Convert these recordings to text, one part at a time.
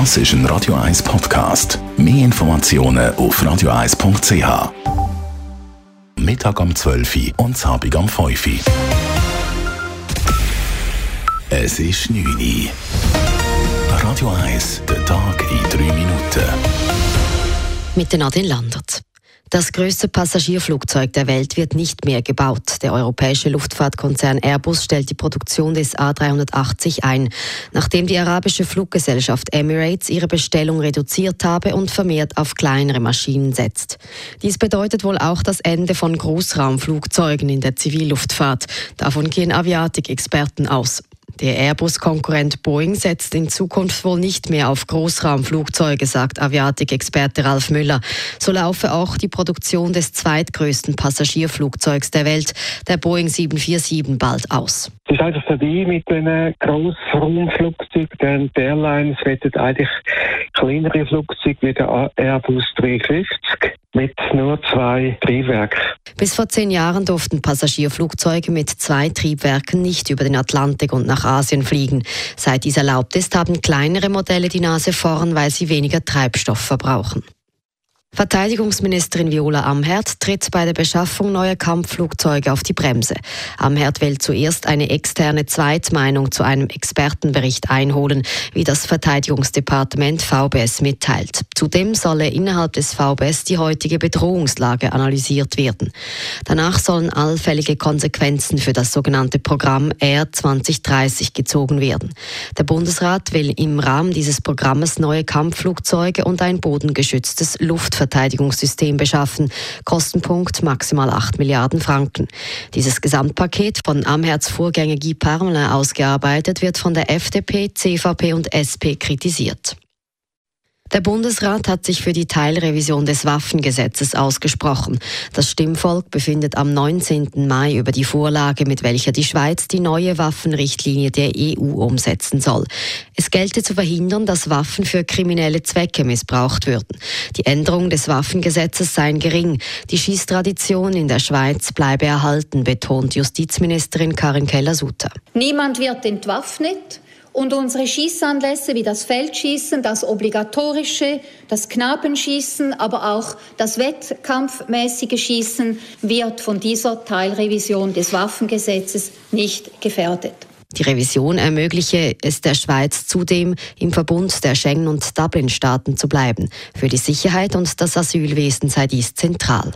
Das ist ein Radio 1 Podcast. Mehr Informationen auf radio1.ch. Mittag um 12 Uhr und Abend um 5 Uhr. Es ist 9 Uhr. Radio 1, der Tag in 3 Minuten. Mit Nadine Landert. Das größte Passagierflugzeug der Welt wird nicht mehr gebaut. Der europäische Luftfahrtkonzern Airbus stellt die Produktion des A380 ein, nachdem die arabische Fluggesellschaft Emirates ihre Bestellung reduziert habe und vermehrt auf kleinere Maschinen setzt. Dies bedeutet wohl auch das Ende von Großraumflugzeugen in der Zivilluftfahrt. Davon gehen Aviatik-Experten aus. Der Airbus-Konkurrent Boeing setzt in Zukunft wohl nicht mehr auf Großraumflugzeuge, sagt Aviatik-Experte Ralf Müller. So laufe auch die Produktion des zweitgrößten Passagierflugzeugs der Welt, der Boeing 747, bald aus. Es ist einfach vorbei mit den Grossraumflugzeugen. Die Airlines wollen eigentlich kleinere Flugzeuge wie der Airbus 350 mit nur zwei Triebwerken. Bis vor zehn Jahren durften Passagierflugzeuge mit zwei Triebwerken nicht über den Atlantik und nach Asien fliegen. Seit dies erlaubt ist, haben kleinere Modelle die Nase vorn, weil sie weniger Treibstoff verbrauchen. Verteidigungsministerin Viola Amherd tritt bei der Beschaffung neuer Kampfflugzeuge auf die Bremse. Amherd will zuerst eine externe Zweitmeinung zu einem Expertenbericht einholen, wie das Verteidigungsdepartement VBS mitteilt. Zudem solle innerhalb des VBS die heutige Bedrohungslage analysiert werden. Danach sollen allfällige Konsequenzen für das sogenannte Programm R 2030 gezogen werden. Der Bundesrat will im Rahmen dieses Programmes neue Kampfflugzeuge und ein bodengeschütztes Luftverteidigungsprogramm Luftverteidigungssystem beschaffen. Kostenpunkt maximal 8 Milliarden Franken. Dieses Gesamtpaket von Amherz Vorgänger Guy Parmelin ausgearbeitet wird von der FDP, CVP und SP kritisiert. Der Bundesrat hat sich für die Teilrevision des Waffengesetzes ausgesprochen. Das Stimmvolk befindet am 19. Mai über die Vorlage, mit welcher die Schweiz die neue Waffenrichtlinie der EU umsetzen soll. Es gelte zu verhindern, dass Waffen für kriminelle Zwecke missbraucht würden. Die Änderung des Waffengesetzes seien gering. Die Schießtradition in der Schweiz bleibe erhalten, betont Justizministerin Karin Keller-Sutter. Niemand wird entwaffnet. Und unsere Schießanlässe wie das Feldschießen, das obligatorische, das Knabenschießen, aber auch das wettkampfmäßige Schießen wird von dieser Teilrevision des Waffengesetzes nicht gefährdet. Die Revision ermögliche es der Schweiz zudem, im Verbund der Schengen- und Dublin-Staaten zu bleiben. Für die Sicherheit und das Asylwesen sei dies zentral.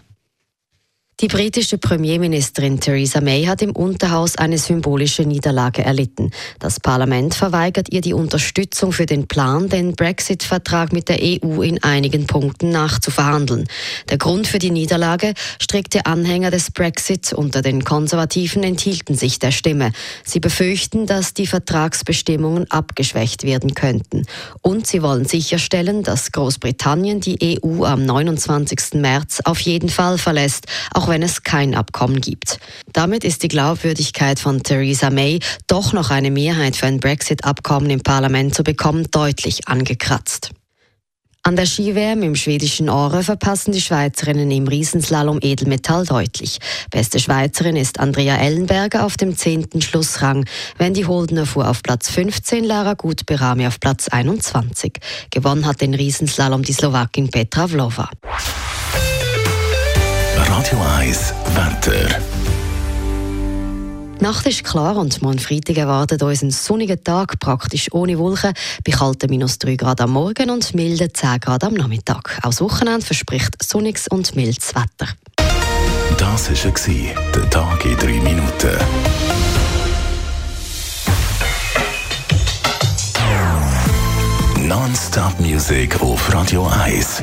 Die britische Premierministerin Theresa May hat im Unterhaus eine symbolische Niederlage erlitten. Das Parlament verweigert ihr die Unterstützung für den Plan, den Brexit-Vertrag mit der EU in einigen Punkten nachzuverhandeln. Der Grund für die Niederlage strikte Anhänger des Brexit unter den Konservativen enthielten sich der Stimme. Sie befürchten, dass die Vertragsbestimmungen abgeschwächt werden könnten. Und sie wollen sicherstellen, dass Großbritannien die EU am 29. März auf jeden Fall verlässt, auch wenn es kein Abkommen gibt. Damit ist die Glaubwürdigkeit von Theresa May, doch noch eine Mehrheit für ein Brexit-Abkommen im Parlament zu bekommen, deutlich angekratzt. An der Ski-WM im schwedischen Åre verpassen die Schweizerinnen im Riesenslalom Edelmetall deutlich. Beste Schweizerin ist Andrea Ellenberger auf dem zehnten Schlussrang. Wendy Holdener fuhr auf Platz 15, Lara Gutberami auf Platz 21. Gewonnen hat den Riesenslalom die Slowakin Petra Vlova. Radio 1 Wetter. Die Nacht ist klar und morgen Freitag erwartet uns ein sonniger Tag, praktisch ohne Wolken, bei kalten minus 3 Grad am Morgen und milden 10 Grad am Nachmittag. Auch das Wochenende verspricht sonniges und mildes Wetter. Das war der Tag in 3 Minuten. Non-Stop-Musik auf Radio 1.